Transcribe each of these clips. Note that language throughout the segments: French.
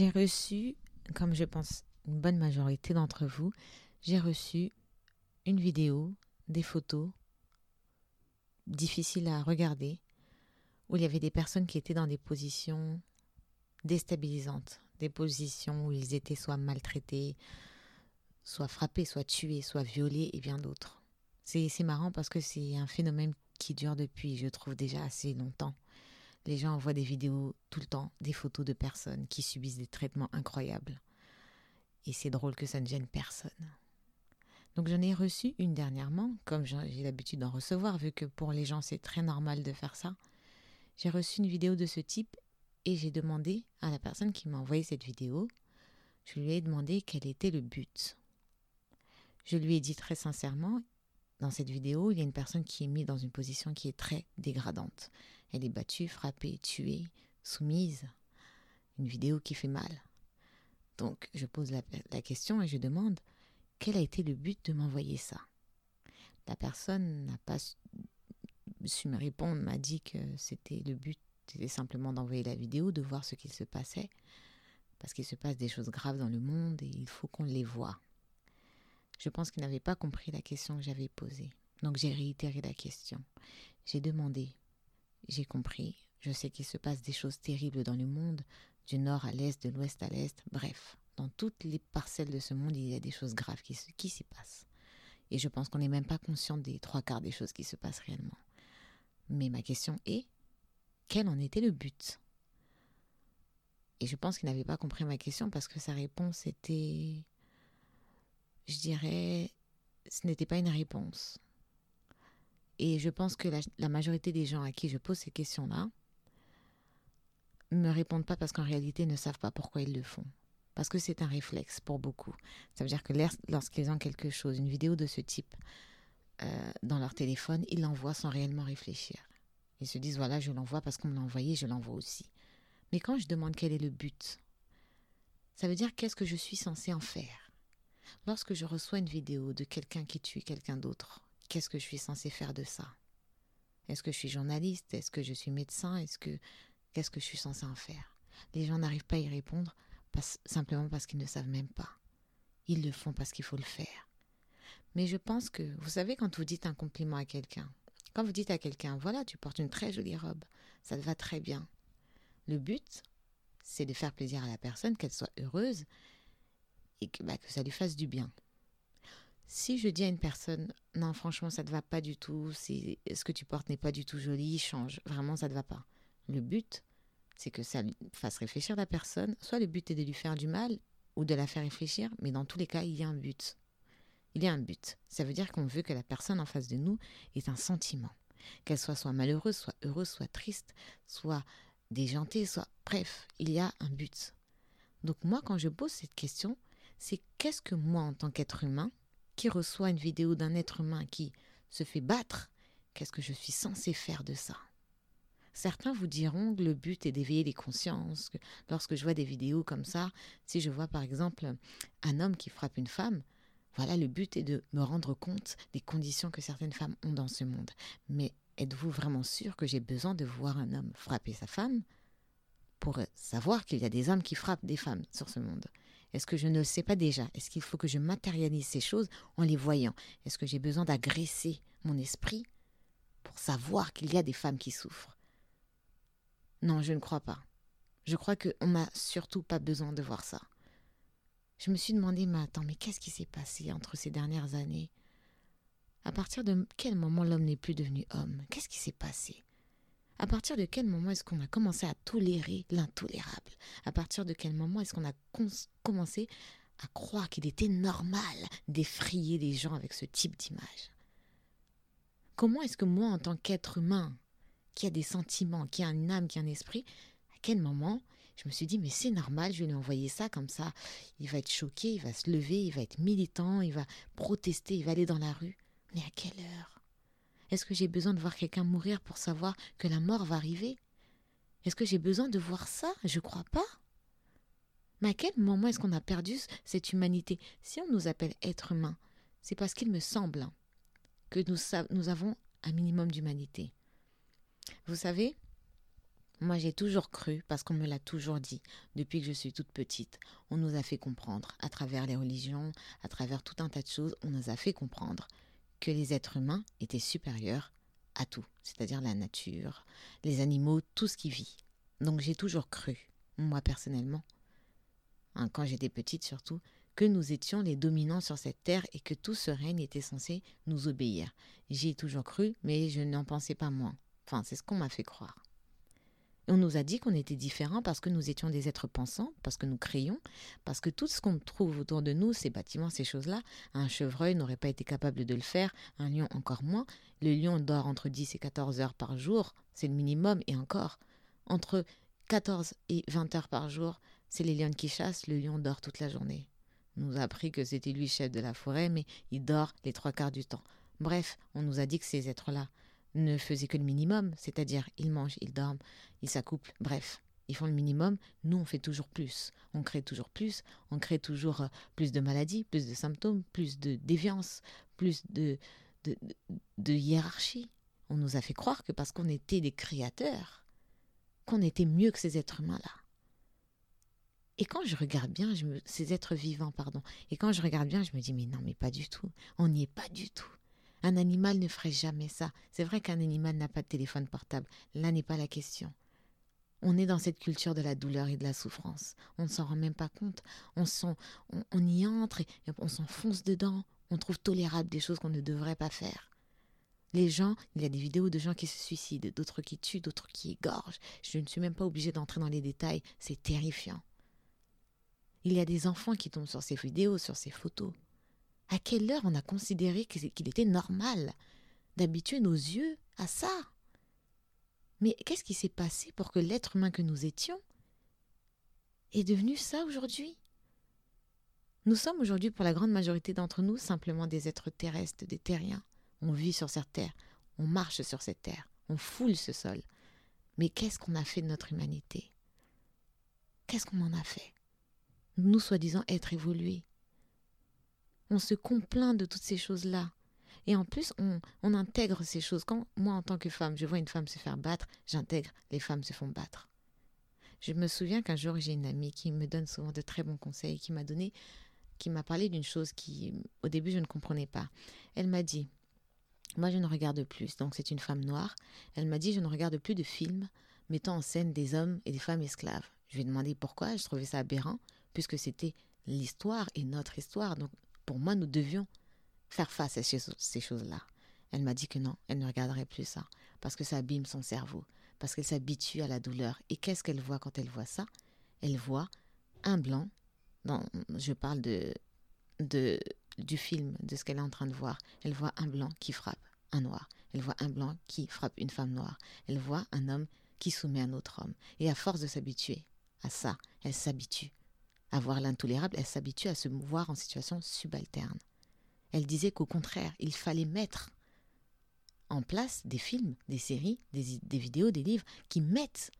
J'ai reçu, comme je pense une bonne majorité d'entre vous, j'ai reçu une vidéo, des photos difficiles à regarder, où il y avait des personnes qui étaient dans des positions déstabilisantes, des positions où ils étaient soit maltraités, soit frappés, soit tués, soit violés et bien d'autres. C'est marrant parce que c'est un phénomène qui dure depuis, je trouve, déjà assez longtemps. Les gens envoient des vidéos tout le temps, des photos de personnes qui subissent des traitements incroyables. Et c'est drôle que ça ne gêne personne. Donc j'en ai reçu une dernièrement, comme j'ai l'habitude d'en recevoir, vu que pour les gens c'est très normal de faire ça. J'ai reçu une vidéo de ce type et j'ai demandé à la personne qui m'a envoyé cette vidéo, je lui ai demandé quel était le but. Je lui ai dit très sincèrement, dans cette vidéo, il y a une personne qui est mise dans une position qui est très dégradante. Elle est battue, frappée, tuée, soumise. Une vidéo qui fait mal. Donc je pose la, question et je demande quel a été le but de m'envoyer ça? La personne n'a pas su me répondre, m'a dit que c'était le but, c'était simplement d'envoyer la vidéo, de voir ce qu'il se passait, parce qu'il se passe des choses graves dans le monde et il faut qu'on les voit. Je pense qu'il n'avait pas compris la question que j'avais posée. Donc j'ai réitéré la question. J'ai demandé. J'ai compris. Je sais qu'il se passe des choses terribles dans le monde, du nord à l'est, de l'ouest à l'est. Bref, dans toutes les parcelles de ce monde, il y a des choses graves qui, s'y passent. Et je pense qu'on n'est même pas conscient des trois quarts des choses qui se passent réellement. Mais ma question est, quel en était le but? Et je pense qu'il n'avait pas compris ma question parce que sa réponse était je dirais, ce n'était pas une réponse. Et je pense que la, majorité des gens à qui je pose ces questions-là ne me répondent pas parce qu'en réalité ne savent pas pourquoi ils le font. Parce que c'est un réflexe pour beaucoup. Ça veut dire que lorsqu'ils ont quelque chose, une vidéo de ce type, euh, dans leur téléphone, ils l'envoient sans réellement réfléchir. Ils se disent, voilà, je l'envoie parce qu'on me l'a envoyé, je l'envoie aussi. Mais quand je demande quel est le but, ça veut dire qu'est-ce que je suis censé en faire? Lorsque je reçois une vidéo de quelqu'un qui tue quelqu'un d'autre, qu'est-ce que je suis censé faire de ça? Est-ce que je suis journaliste? Est-ce que je suis médecin? Est-ce que qu'est-ce que je suis censé en faire? Les gens n'arrivent pas à y répondre simplement parce qu'ils ne savent même pas. Ils le font parce qu'il faut le faire. Mais je pense que, vous savez, quand vous dites un compliment à quelqu'un, quand vous dites à quelqu'un, voilà, tu portes une très jolie robe, ça te va très bien. Le but, c'est de faire plaisir à la personne, qu'elle soit heureuse et bah, que, ça lui fasse du bien. Si je dis à une personne, non, franchement, ça ne te va pas du tout, ce que tu portes n'est pas du tout joli, change, vraiment, ça ne te va pas. Le but, c'est que ça fasse réfléchir la personne. Soit le but est de lui faire du mal ou de la faire réfléchir, mais dans tous les cas, il y a un but. Il y a un but. Ça veut dire qu'on veut que la personne en face de nous ait un sentiment. Qu'elle soit soit malheureuse, soit heureuse, soit triste, soit déjantée, soit... Bref, il y a un but. Donc moi, quand je pose cette question, c'est qu'est-ce que moi, en tant qu'être humain, qui reçoit une vidéo d'un être humain qui se fait battre, qu'est-ce que je suis censé faire de ça? Certains vous diront que le but est d'éveiller les consciences. Que lorsque je vois des vidéos comme ça, si je vois par exemple un homme qui frappe une femme, voilà, le but est de me rendre compte des conditions que certaines femmes ont dans ce monde. Mais êtes-vous vraiment sûr que j'ai besoin de voir un homme frapper sa femme pour savoir qu'il y a des hommes qui frappent des femmes sur ce monde? Est-ce que je ne sais pas déjà? Est-ce qu'il faut que je matérialise ces choses en les voyant? Est-ce que j'ai besoin d'agresser mon esprit pour savoir qu'il y a des femmes qui souffrent? Non, je ne crois pas. Je crois qu'on n'a surtout pas besoin de voir ça. Je me suis demandé, mais attends, mais qu'est-ce qui s'est passé entre ces dernières années? À partir de quel moment l'homme n'est plus devenu homme? Qu'est-ce qui s'est passé? À partir de quel moment est-ce qu'on a commencé à tolérer l'intolérable? À partir de quel moment est-ce qu'on a commencé à croire qu'il était normal d'effrayer les gens avec ce type d'image? Comment est-ce que moi, en tant qu'être humain, qui a des sentiments, qui a une âme, qui a un esprit, à quel moment je me suis dit, mais c'est normal, je vais lui envoyer ça comme ça. Il va être choqué, il va se lever, il va être militant, il va protester, il va aller dans la rue. Mais à quelle heure? Est-ce que j'ai besoin de voir quelqu'un mourir pour savoir que la mort va arriver? Est-ce que j'ai besoin de voir ça? Je crois pas. Mais à quel moment est-ce qu'on a perdu cette humanité? Si on nous appelle être humain, c'est parce qu'il me semble que nous, nous avons un minimum d'humanité. Vous savez, Moi, j'ai toujours cru, parce qu'on me l'a toujours dit, depuis que je suis toute petite. On nous a fait comprendre, à travers les religions, à travers tout un tas de choses, on nous a fait comprendre que les êtres humains étaient supérieurs à tout, c'est-à-dire la nature, les animaux, tout ce qui vit. Donc j'ai toujours cru, moi personnellement, hein, quand j'étais petite surtout, que nous étions les dominants sur cette terre et que tout ce règne était censé nous obéir. J'y ai toujours cru, mais je n'en pensais pas moins. Enfin, c'est ce qu'on m'a fait croire. On nous a dit qu'on était différents parce que nous étions des êtres pensants, parce que nous créions, parce que tout ce qu'on trouve autour de nous, ces bâtiments, ces choses-là, un chevreuil n'aurait pas été capable de le faire, un lion encore moins. Le lion dort entre 10 et 14 heures par jour, c'est le minimum, et encore. Entre 14 et 20 heures par jour, c'est les lions qui chassent, le lion dort toute la journée. On nous a appris que c'était lui chef de la forêt, mais il dort les trois quarts du temps. Bref, on nous a dit que ces êtres-là ne faisaient que le minimum, c'est-à-dire ils mangent, ils dorment, ils s'accouplent, bref, ils font le minimum, nous on fait toujours plus, on crée toujours plus, on crée toujours euh, plus de maladies, plus de symptômes, plus de déviance, plus de, de, hiérarchie. On nous a fait croire que parce qu'on était des créateurs, qu'on était mieux que ces êtres humains-là. Et quand je regarde bien, je ces êtres vivants, pardon, et quand je regarde bien, je me dis, mais non, mais pas du tout, on n'y est pas du tout. Un animal ne ferait jamais ça. C'est vrai qu'un animal n'a pas de téléphone portable. Là n'est pas la question. On est dans cette culture de la douleur et de la souffrance. On ne s'en rend même pas compte. On, y entre et on s'enfonce dedans. On trouve tolérable des choses qu'on ne devrait pas faire. Les gens, il y a des vidéos de gens qui se suicident, d'autres qui tuent, d'autres qui égorgent. Je ne suis même pas obligée d'entrer dans les détails. C'est terrifiant. Il y a des enfants qui tombent sur ces vidéos, sur ces photos. À quelle heure on a considéré qu'il était normal d'habituer nos yeux à ça? Mais qu'est-ce qui s'est passé pour que l'être humain que nous étions est devenu ça aujourd'hui? Nous sommes aujourd'hui, pour la grande majorité d'entre nous, simplement des êtres terrestres, des terriens. On vit sur cette terre, on marche sur cette terre, on foule ce sol. Mais qu'est-ce qu'on a fait de notre humanité? Qu'est-ce qu'on en a fait? Nous, soi-disant, être évolués, on se complaint de toutes ces choses-là. Et en plus, on, intègre ces choses. Quand moi, en tant que femme, je vois une femme se faire battre, j'intègre les femmes se font battre. Je me souviens qu'un jour, j'ai une amie qui me donne souvent de très bons conseils, qui m'a donné, qui m'a parlé d'une chose qui, au début, je ne comprenais pas. Elle m'a dit, moi, je ne regarde plus. Donc, c'est une femme noire. Elle m'a dit, je ne regarde plus de films mettant en scène des hommes et des femmes esclaves. Je lui ai demandé pourquoi. Je trouvais ça aberrant, puisque c'était l'histoire et notre histoire. Donc, pour moi, nous devions faire face à ces choses-là. Elle m'a dit que non, elle ne regarderait plus ça, parce que ça abîme son cerveau, parce qu'elle s'habitue à la douleur. Et qu'est-ce qu'elle voit quand elle voit ça? Elle voit un blanc, dans, je parle de, du film, de ce qu'elle est en train de voir. Elle voit un blanc qui frappe un noir. Elle voit un blanc qui frappe une femme noire. Elle voit un homme qui soumet un autre homme. Et à force de s'habituer à ça, elle s'habitue à voir l'intolérable, elle s'habitue à se voir en situation subalterne. Elle disait qu'au contraire, il fallait mettre en place des films, des séries, des, vidéos, des livres qui mettent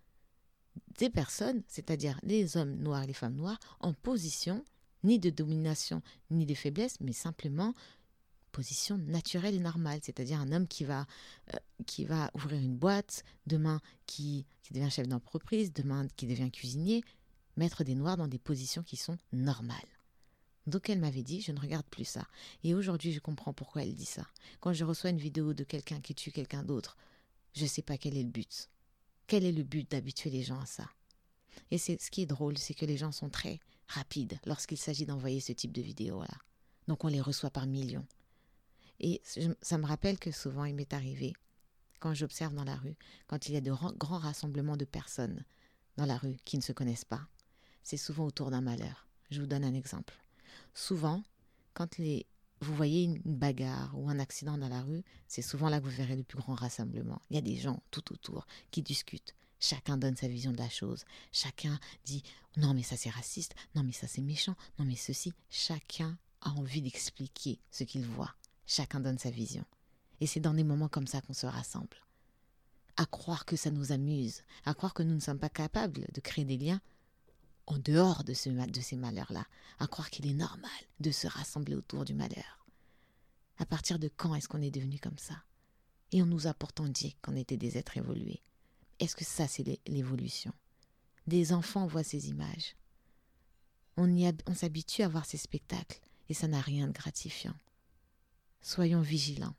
des personnes, c'est-à-dire les hommes noirs et les femmes noires, en position ni de domination ni de faiblesse, mais simplement position naturelle et normale, c'est-à-dire un homme qui va, euh, qui va ouvrir une boîte, demain qui, qui devient chef d'entreprise, demain qui devient cuisinier, mettre des noirs dans des positions qui sont normales. Donc elle m'avait dit, je ne regarde plus ça. Et aujourd'hui, je comprends pourquoi elle dit ça. Quand je reçois une vidéo de quelqu'un qui tue quelqu'un d'autre, je ne sais pas quel est le but. Quel est le but d'habituer les gens à ça? Et c'est ce qui est drôle, c'est que les gens sont très rapides lorsqu'il s'agit d'envoyer ce type de vidéo-là. Donc on les reçoit par millions. Et ça me rappelle que souvent il m'est arrivé, quand j'observe dans la rue, quand il y a de grands rassemblements de personnes dans la rue qui ne se connaissent pas, c'est souvent autour d'un malheur. Je vous donne un exemple. Souvent, quand les, vous voyez une bagarre ou un accident dans la rue, c'est souvent là que vous verrez le plus grand rassemblement. Il y a des gens tout autour qui discutent. Chacun donne sa vision de la chose. Chacun dit non mais ça c'est raciste, non mais ça c'est méchant, non mais ceci. Chacun a envie d'expliquer ce qu'il voit. Chacun donne sa vision. Et c'est dans des moments comme ça qu'on se rassemble. À croire que ça nous amuse, à croire que nous ne sommes pas capables de créer des liens en dehors de, ces malheurs-là, à croire qu'il est normal de se rassembler autour du malheur. À partir de quand est-ce qu'on est devenu comme ça? Et on nous a pourtant dit qu'on était des êtres évolués. Est-ce que ça, c'est l'évolution? Des enfants voient ces images. On s'habitue à voir ces spectacles et ça n'a rien de gratifiant. Soyons vigilants.